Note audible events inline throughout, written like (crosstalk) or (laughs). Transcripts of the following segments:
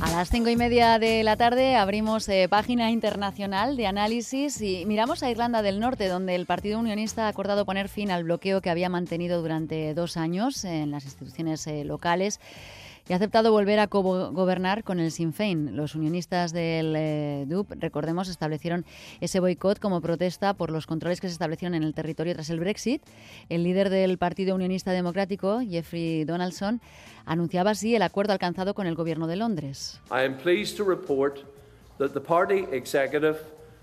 A las cinco y media de la tarde abrimos eh, página internacional de análisis y miramos a Irlanda del Norte, donde el Partido Unionista ha acordado poner fin al bloqueo que había mantenido durante dos años en las instituciones eh, locales y ha aceptado volver a gobernar con el Sinn Féin. Los unionistas del eh, DUP, recordemos, establecieron ese boicot como protesta por los controles que se establecieron en el territorio tras el Brexit. El líder del Partido Unionista Democrático, Jeffrey Donaldson, anunciaba así el acuerdo alcanzado con el gobierno de Londres. I am pleased to report that the party executive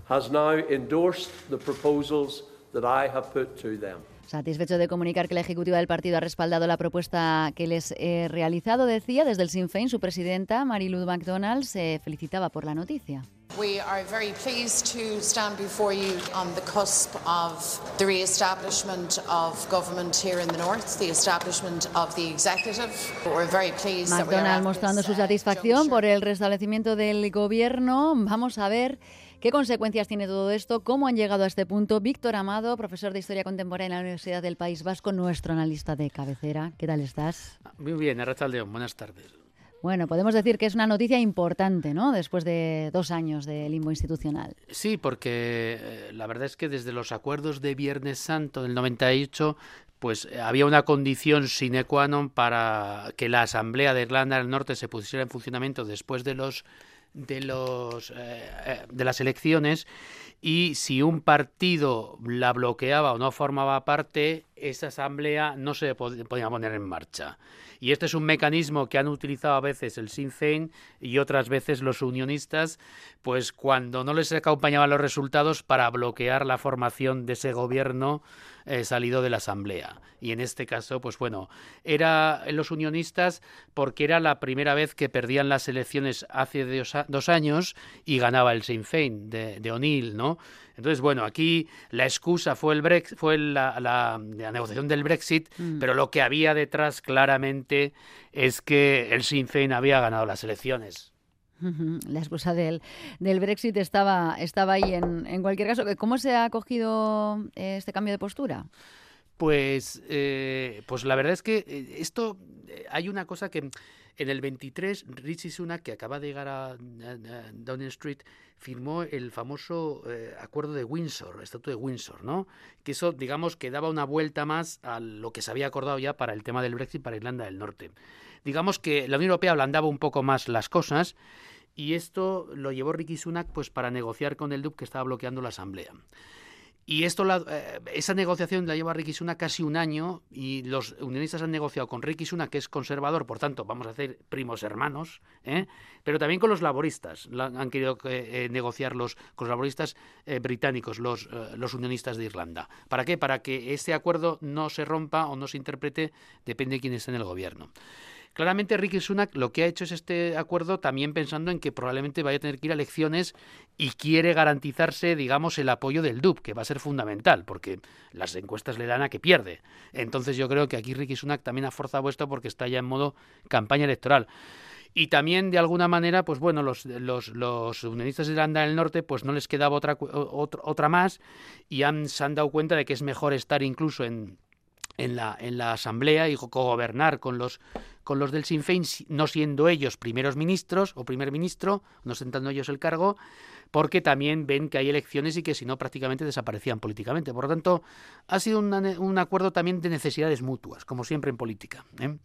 has now endorsed the proposals that I have put to them. Satisfecho de comunicar que la ejecutiva del partido ha respaldado la propuesta que les he realizado, decía desde el Sinn Féin su presidenta, Marilu McDonald, se felicitaba por la noticia. We are very pleased to stand before you on the cusp of the re-establishment of government here in the north, the establishment of the executive. We're very pleased McDonald mostrando su uh, satisfacción por el restablecimiento del gobierno. Vamos a ver ¿Qué consecuencias tiene todo esto? ¿Cómo han llegado a este punto? Víctor Amado, profesor de Historia Contemporánea en la Universidad del País Vasco, nuestro analista de cabecera. ¿Qué tal estás? Muy bien, Arrachaldeón, buenas tardes. Bueno, podemos decir que es una noticia importante, ¿no? Después de dos años de limbo institucional. Sí, porque eh, la verdad es que desde los acuerdos de Viernes Santo del 98 pues eh, había una condición sine qua non para que la Asamblea de Irlanda del Norte se pusiera en funcionamiento después de los de, los, eh, eh, de las elecciones y si un partido la bloqueaba o no formaba parte, esa asamblea no se podía poner en marcha. Y este es un mecanismo que han utilizado a veces el Sinn Féin y otras veces los unionistas, pues cuando no les acompañaban los resultados para bloquear la formación de ese gobierno eh, salido de la Asamblea. Y en este caso, pues bueno, era los unionistas porque era la primera vez que perdían las elecciones hace dos, años y ganaba el Sinn Féin de, de O'Neill, ¿no? Entonces, bueno, aquí la excusa fue el Brexit, fue la, negociación del Brexit, mm. pero lo que había detrás claramente es que el Sinn Féin había ganado las elecciones. La excusa del, del Brexit estaba, estaba ahí en, en cualquier caso. ¿Cómo se ha acogido eh, este cambio de postura? Pues, eh, pues la verdad es que eh, esto hay una cosa que en el 23 Richie Sunak, que acaba de llegar a, Downing Street, firmó el famoso acuerdo de Windsor, el Estatuto de Windsor, ¿no? Que eso, digamos, que daba una vuelta más a lo que se había acordado ya para el tema del Brexit para Irlanda del Norte digamos que la Unión Europea ablandaba un poco más las cosas y esto lo llevó Ricky Sunak pues para negociar con el DUP que estaba bloqueando la asamblea. Y esto, eh, esa negociación la lleva Ricky Sunak casi un año y los unionistas han negociado con Ricky Sunak, que es conservador, por tanto, vamos a hacer primos hermanos, ¿eh? pero también con los laboristas. han querido eh, negociarlos con los laboristas británicos, los, los unionistas de Irlanda. ¿Para qué? Para que ese acuerdo no se rompa o no se interprete, depende de quién esté en el gobierno. Claramente Ricky Sunak lo que ha hecho es este acuerdo también pensando en que probablemente vaya a tener que ir a elecciones y quiere garantizarse, digamos, el apoyo del DUP, que va a ser fundamental, porque las encuestas le dan a que pierde. Entonces yo creo que aquí Ricky Sunak también ha forzado esto porque está ya en modo campaña electoral. Y también, de alguna manera, pues bueno, los, unionistas de Irlanda del Norte, pues no les quedaba otra, otra, otra más y han, se han dado cuenta de que es mejor estar incluso en, en la, en la Asamblea y gobernar con los con los del Sinn Féin, no siendo ellos primeros ministros o primer ministro, no sentando ellos el cargo, porque también ven que hay elecciones y que si no prácticamente desaparecían políticamente. Por lo tanto, ha sido un acuerdo también de necesidades mutuas, como siempre en política. ¿eh?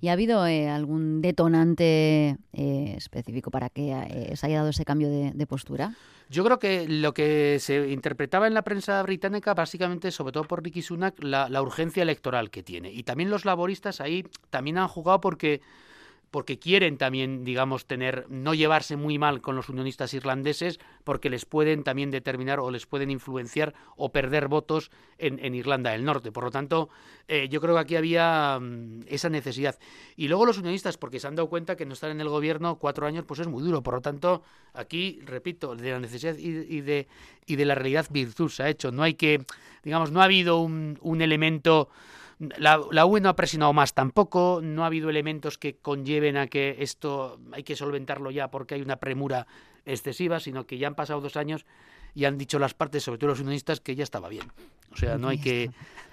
¿Y ha habido eh, algún detonante eh, específico para que se haya dado ese cambio de postura? Yo creo que lo que se interpretaba en la prensa británica, básicamente, sobre todo por Ricky Sunak, la, la urgencia electoral que tiene. Y también los laboristas ahí también han jugado porque porque quieren también, digamos, tener, no llevarse muy mal con los unionistas irlandeses, porque les pueden también determinar o les pueden influenciar o perder votos en, Irlanda del Norte. Por lo tanto, eh, yo creo que aquí había mm, esa necesidad. Y luego los unionistas, porque se han dado cuenta que no estar en el gobierno cuatro años, pues es muy duro. Por lo tanto, aquí, repito, de la necesidad y, de, y de la realidad virtud se ha hecho. No hay que, digamos, no ha habido un elemento la, la no ha presionado más tampoco, no ha habido elementos que conlleven a que esto hay que solventarlo ya porque hay una premura excesiva, sino que ya han pasado dos años y han dicho las partes, sobre todo los unionistas, que ya estaba bien. O sea, no hay que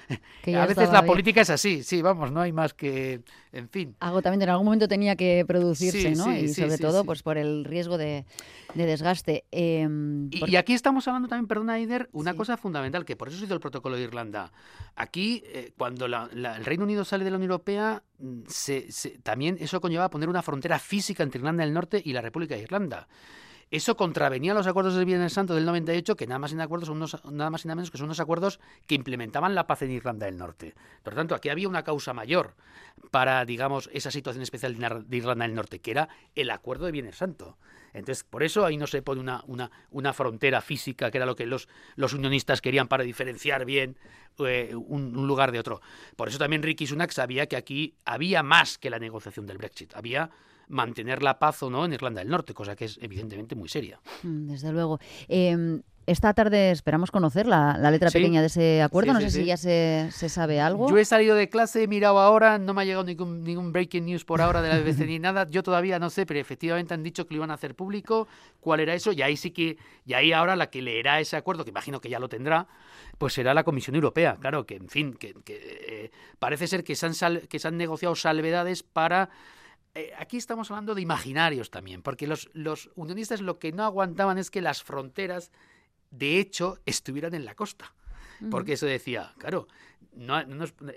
(laughs) que a veces la política es así, sí, vamos, no hay más que, en fin. Agotamiento, en algún momento tenía que producirse, ¿no? y sobre todo, pues por el riesgo de, desgaste. Em, y, aquí estamos hablando también, perdona, Aider, una cosa fundamental, que por eso ha sido el protocolo de Irlanda. Aquí, eh, cuando el Reino Unido sale de la Unión Europea, mm, se, también eso conlleva poner una frontera física entre Irlanda del Norte y la República de Irlanda. Eso contravenía los acuerdos del Viernes Santo del 98, que nada más y nada, son nada más y nada menos que son unos acuerdos que implementaban la paz en Irlanda del Norte. Por lo tanto, aquí había una causa mayor para, digamos, esa situación especial de Irlanda del Norte, que era el acuerdo de Viernes Santo. Entonces, por eso ahí no se pone una, una, una frontera física, que era lo que los, los unionistas querían para diferenciar bien eh, un, un, lugar de otro. Por eso también Ricky Sunak sabía que aquí había más que la negociación del Brexit. Había mantener la paz o no en Irlanda del Norte, cosa que es evidentemente muy seria. Mm, desde luego. Em, esta tarde esperamos conocer la, letra pequeña de ese acuerdo. no sé si ya se, sabe algo. Yo he salido de clase, he mirado ahora, no me ha llegado ningún, ningún breaking news por ahora de la BBC ni nada. Yo todavía no sé, pero efectivamente han dicho que lo iban a hacer público. ¿Cuál era eso? Y ahí sí que, y ahí ahora la que leerá ese acuerdo, que imagino que ya lo tendrá, pues será la Comisión Europea. Claro, que en fin, que, eh, parece ser que se, han que se han negociado salvedades para eh, aquí estamos hablando de imaginarios también, porque los, los unionistas lo que no aguantaban es que las fronteras, de hecho, estuvieran en la costa. Porque eso decía, claro, no,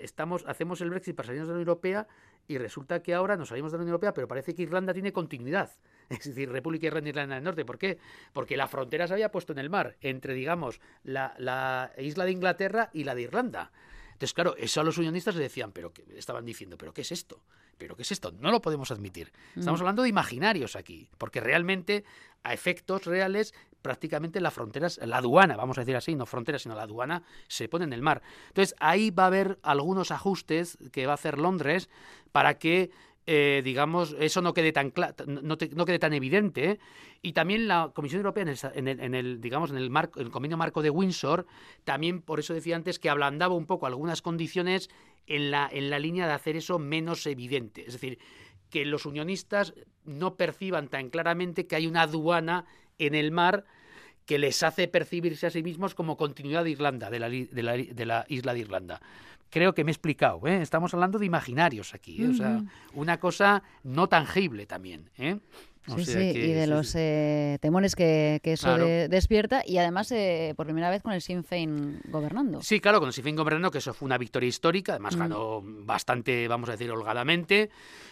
estamos, hacemos el Brexit para salirnos de la Unión Europea y resulta que ahora nos salimos de la Unión Europea, pero parece que Irlanda tiene continuidad. Es decir, República Irlanda del Norte. ¿Por qué? Porque la frontera se había puesto en el mar, entre, digamos, la, la isla de Inglaterra y la de Irlanda. Entonces, claro, eso a los unionistas le decían, pero que estaban diciendo, pero ¿qué es esto? ¿Pero qué es esto? No lo podemos admitir. Estamos mm. hablando de imaginarios aquí, porque realmente, a efectos reales, prácticamente las fronteras, la aduana, vamos a decir así, no fronteras, sino la aduana, se pone en el mar. Entonces, ahí va a haber algunos ajustes que va a hacer Londres para que eh, digamos, eso no quede tan no, quede tan evidente. ¿eh? Y también la Comisión Europea, en el, en el, digamos, en el, marco, el convenio marco de Windsor, también por eso decía antes que ablandaba un poco algunas condiciones en la, en la línea de hacer eso menos evidente. Es decir, que los unionistas no perciban tan claramente que hay una aduana en el mar que les hace percibirse a sí mismos como continuidad de Irlanda, de la, de la, de la isla de Irlanda creo que me he explicado. ¿eh? Estamos hablando de imaginarios aquí, ¿eh? o sea, una cosa no tangible también. ¿eh? Sí, sí, y de los eh, temores que, eso despierta y además eh, por primera vez con el Sinn Féin gobernando. Sí, claro, con el Sinn Féin gobernando, que eso fue una victoria histórica, además mm. ganó bastante, vamos a decir, holgadamente.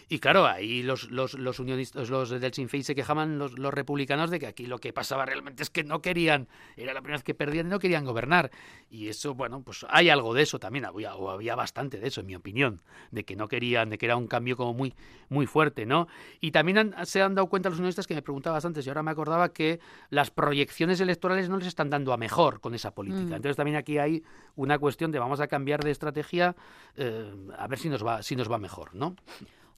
Y claro, ahí los, los, los unionistas, los del Sinn Féin se quejaban, los, los republicanos, de que aquí lo que pasaba realmente es que no querían, era la primera vez que perdían y no querían gobernar. Y eso, bueno, pues hay algo de eso también, había, o había bastante de eso, en mi opinión, de que no querían, de que era un cambio como muy, muy fuerte, ¿no? Y también se han dado cuenta los unionistas que me preguntabas antes y ahora me acordaba que las proyecciones electorales no les están dando a mejor con esa política. Mm. Entonces también aquí hay una cuestión de vamos a cambiar de estrategia eh, a ver si nos va si nos va mejor, ¿no?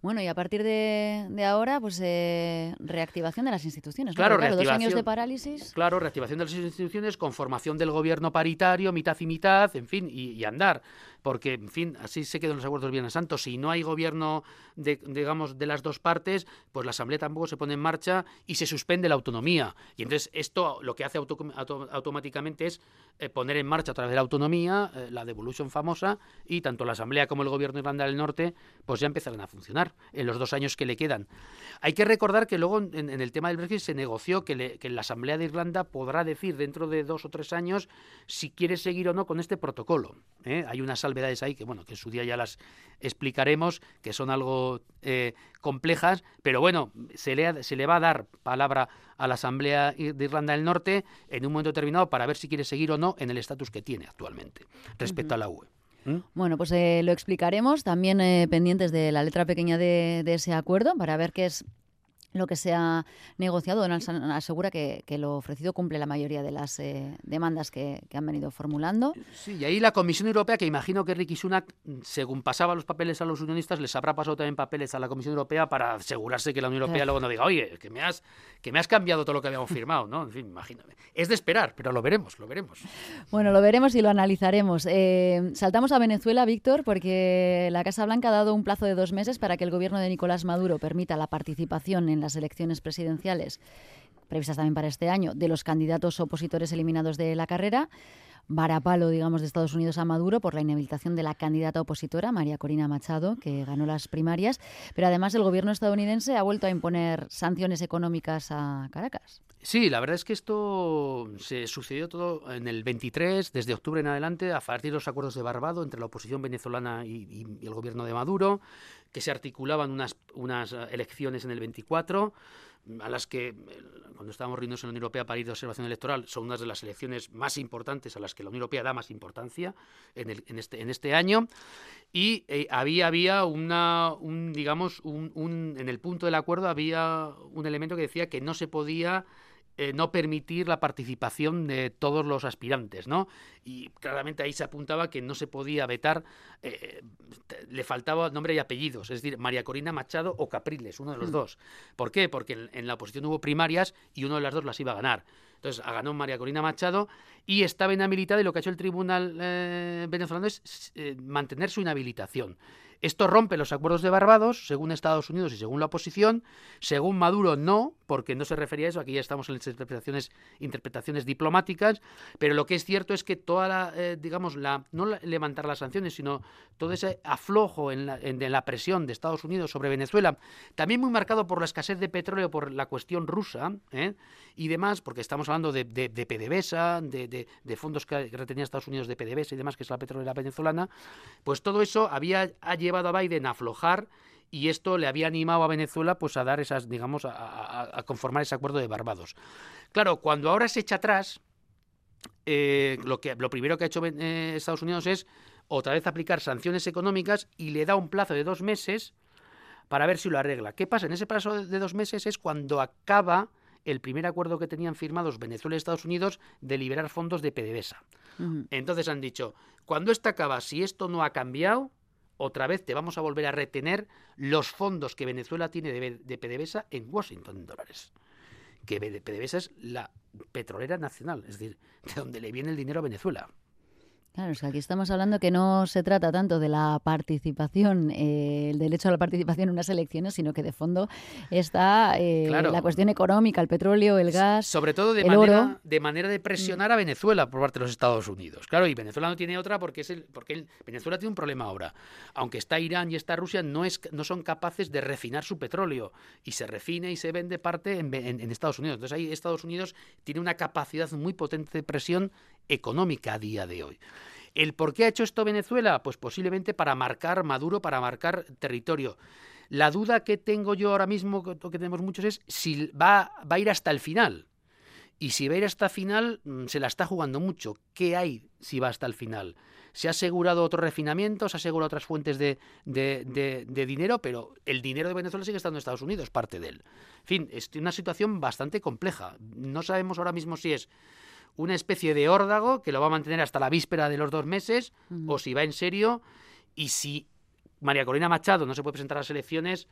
Bueno, y a partir de, ahora, pues eh, reactivación de las instituciones. Claro, dos años de parálisis. Claro, reactivación de las instituciones, conformación del gobierno paritario, mitad y mitad, en fin, y andar porque, en fin, así se quedan los acuerdos Viernes Santo. Si no hay gobierno, de, digamos, de las dos partes, pues la Asamblea tampoco se pone en marcha y se suspende la autonomía. Y entonces esto lo que hace automáticamente es eh, poner en marcha a través de la autonomía, eh, la devolución famosa, y tanto la Asamblea como el gobierno de Irlanda del Norte, pues ya empezarán a funcionar en los dos años que le quedan. Hay que recordar que luego en, el tema del Brexit se negoció que, la Asamblea de Irlanda podrá decir dentro de dos o tres años si quiere seguir o no con este protocolo. ¿eh? Hay una ahí que, bueno, que en su día ya las explicaremos, que son algo eh, complejas, pero bueno, se le, se le va a dar palabra a la Asamblea de Irlanda del Norte en un momento determinado para ver si quiere seguir o no en el estatus que tiene actualmente respecto a la UE. ¿Mm? Bueno, pues eh, lo explicaremos también eh, pendientes de la letra pequeña de, de, ese acuerdo para ver qué es lo que se ha negociado, Donald asegura que, lo ofrecido cumple la mayoría de las eh, demandas que, han venido formulando. Sí, y ahí la Comisión Europea, que imagino que Ricky Sunak, según pasaba los papeles a los unionistas, les habrá pasado también papeles a la Comisión Europea para asegurarse que la Unión Europea luego no diga, oye, que me has, que me has cambiado todo lo que habíamos firmado, ¿no? En fin, imagínate. Es de esperar, pero lo veremos, lo veremos. Bueno, lo veremos y lo analizaremos. Eh, saltamos a Venezuela, Víctor, porque la Casa Blanca ha dado un plazo de dos meses para que el gobierno de Nicolás Maduro permita la participación en las elecciones presidenciales previstas también para este año, de los candidatos opositores eliminados de la carrera varapalo, digamos, de Estados Unidos a Maduro por la inhabilitación de la candidata opositora, María Corina Machado, que ganó las primarias. Pero además el gobierno estadounidense ha vuelto a imponer sanciones económicas a Caracas. Sí, la verdad es que esto se sucedió todo en el 23, desde octubre en adelante, a partir de los acuerdos de Barbado entre la oposición venezolana y, el gobierno de Maduro, que se articulaban unas, unas elecciones en el 24 a las que, cuando estábamos reunidos en la Unión Europea para ir de observación electoral, son unas de las elecciones más importantes a las que la Unión Europea da más importancia en, el, en, este, en este año. Y eh, había, había una, un, digamos, un, un, en el punto del acuerdo había un elemento que decía que no se podía eh, no permitir la participación de todos los aspirantes, ¿no? Y claramente ahí se apuntaba que no se podía vetar, eh, le faltaba nombre y apellidos, es decir, María Corina Machado o Capriles, uno de los mm. dos. ¿Por qué? Porque en, la oposición hubo primarias y uno de las dos las iba a ganar. Entonces ganó María Corina Machado y estaba inhabilitada y lo que ha hecho el tribunal eh, venezolano es mantener su inhabilitación. Esto rompe los acuerdos de Barbados, según Estados Unidos y según la oposición. Según Maduro, no, porque no se refería a eso. Aquí ya estamos en las interpretaciones, diplomáticas. Pero lo que es cierto es que toda la, eh, digamos, la, no levantar las sanciones, sino todo ese aflojo en la, presión de Estados Unidos sobre Venezuela, también muy marcado por la escasez de petróleo, por la cuestión rusa ¿eh? y demás, porque estamos hablando de, de, de PDVSA, de, fondos que retenía Estados Unidos de PDVSA y demás, que es la petrolera venezolana, pues todo eso había llevado a Biden a aflojar y esto le había animado a Venezuela pues a dar esas, digamos, a, conformar ese acuerdo de Barbados. Claro, cuando ahora se echa atrás, eh, lo, que, lo primero que ha hecho eh, Estados Unidos es otra vez aplicar sanciones económicas y le da un plazo de dos meses para ver si lo arregla. ¿Qué pasa? En ese plazo de dos meses es cuando acaba el primer acuerdo que tenían firmados Venezuela y Estados Unidos de liberar fondos de PDVSA. Entonces han dicho, cuando esto acaba, si esto no ha cambiado, otra vez te vamos a volver a retener los fondos que Venezuela tiene de, PDVSA en Washington en dólares. Que PDVSA es la petrolera nacional, es decir, de donde le viene el dinero a Venezuela. Claro, es que aquí estamos hablando que no se trata tanto de la participación, eh, el derecho a la participación en unas elecciones, sino que de fondo está eh, la cuestión económica, el petróleo, el gas. Sobre todo de, manera, de manera de presionar a Venezuela por parte de los Estados Unidos. Claro, y Venezuela no tiene otra porque es el, porque Venezuela tiene un problema ahora. Aunque está Irán y está Rusia, no, es, no son capaces de refinar su petróleo. Y se refina y se vende parte en, en Estados Unidos. Entonces ahí Estados Unidos tiene una capacidad muy potente de presión económica a día de hoy. ¿El por qué ha hecho esto Venezuela? Pues posiblemente para marcar Maduro, para marcar territorio. La duda que tengo yo ahora mismo, que tenemos muchos, es si va, va a ir hasta el final. Y si va a ir hasta el final, mm, se la está jugando mucho. ¿Qué hay si va hasta el final? Se ha asegurado otro refinamiento, se ha asegurado otras fuentes de, de, de, dinero, pero el dinero de Venezuela sigue estando en Estados Unidos, parte de él. En fin, es una situación bastante compleja. No sabemos ahora mismo si es una especie de órdago que lo va a mantener hasta la víspera de los dos meses, o si va en serio, y si María Corina Machado no se puede presentar a las elecciones,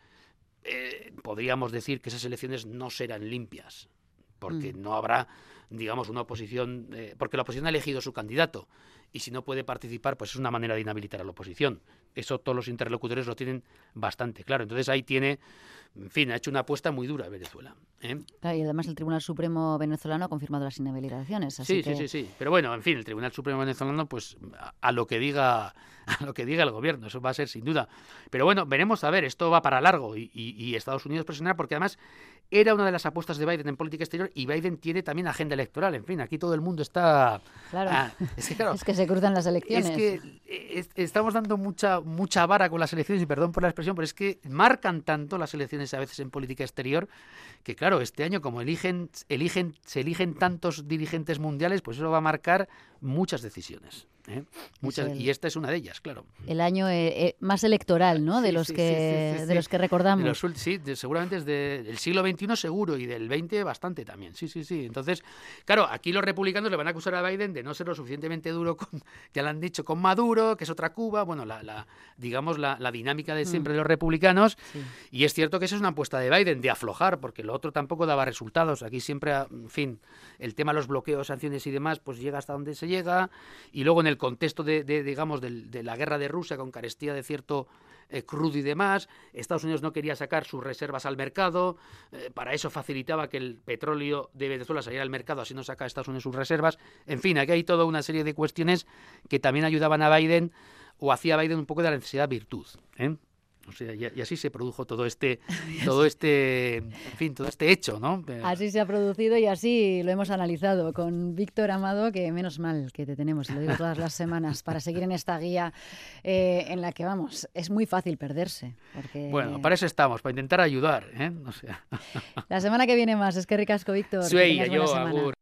eh, podríamos decir que esas elecciones no serán limpias, porque mm. no habrá, digamos, una oposición, eh, porque la oposición ha elegido su candidato, y si no puede participar, pues es una manera de inhabilitar a la oposición. Eso todos los interlocutores lo tienen bastante claro. Entonces ahí tiene en fin, ha hecho una apuesta muy dura Venezuela. ¿eh? y además el Tribunal Supremo venezolano ha confirmado las inhabilitaciones. sí, sí, sí, sí. Pero bueno, en fin, el Tribunal Supremo venezolano, pues a, lo que diga, (laughs) a lo que diga el gobierno, eso va a ser sin duda. Pero bueno, veremos a ver, esto va para largo y, y Estados Unidos presionará porque además era una de las apuestas de Biden en política exterior y Biden tiene también agenda electoral. En fin, aquí todo el mundo está. Claro. Ah, es, que, (laughs) se cruzan las elecciones. Es que estamos dando mucha mucha vara con las elecciones y perdón por la expresión, pero es que marcan tanto las elecciones a veces en política exterior que claro, este año como eligen eligen se eligen tantos dirigentes mundiales, pues eso va a marcar muchas decisiones. ¿eh? Muchas, y esta es una de ellas, claro. El año eh, eh, más electoral, ¿no? De los que de los que recordamos. sí, seguramente es del siglo XXI seguro y del XX bastante también. Sí, sí, sí. Entonces, claro, aquí los republicanos le van a acusar a Biden de no ser lo suficientemente duro, con, ya lo han dicho, con Maduro, que es otra Cuba. Bueno, la, digamos la, dinámica de siempre de los republicanos. Y es cierto que esa es una apuesta de Biden de aflojar, porque lo otro tampoco daba resultados. Aquí siempre, en fin, el tema de los bloqueos, sanciones y demás, pues llega hasta donde se llega. Y luego en el contexto de, digamos, de, la guerra de Rusia con carestía de cierto eh, crudo y demás. Estados Unidos no quería sacar sus reservas al mercado. Eh, para eso facilitaba que el petróleo de Venezuela saliera al mercado, así no saca Estados Unidos sus reservas. En fin, aquí hay toda una serie de cuestiones que también ayudaban a Biden o hacía Biden un poco de la necesidad virtud. ¿eh? Y, así se produjo todo este, (laughs) todo este, en fin, todo este hecho, ¿no? Así se ha producido y así lo hemos analizado con Víctor Amado, que menos mal que te tenemos, lo digo todas las semanas, para seguir en esta guía eh, en la que vamos, es muy fácil perderse. Bueno, para eso estamos, para intentar ayudar, ¿eh? (laughs) La semana que viene más, es que ricasco, Víctor. Sí, yo,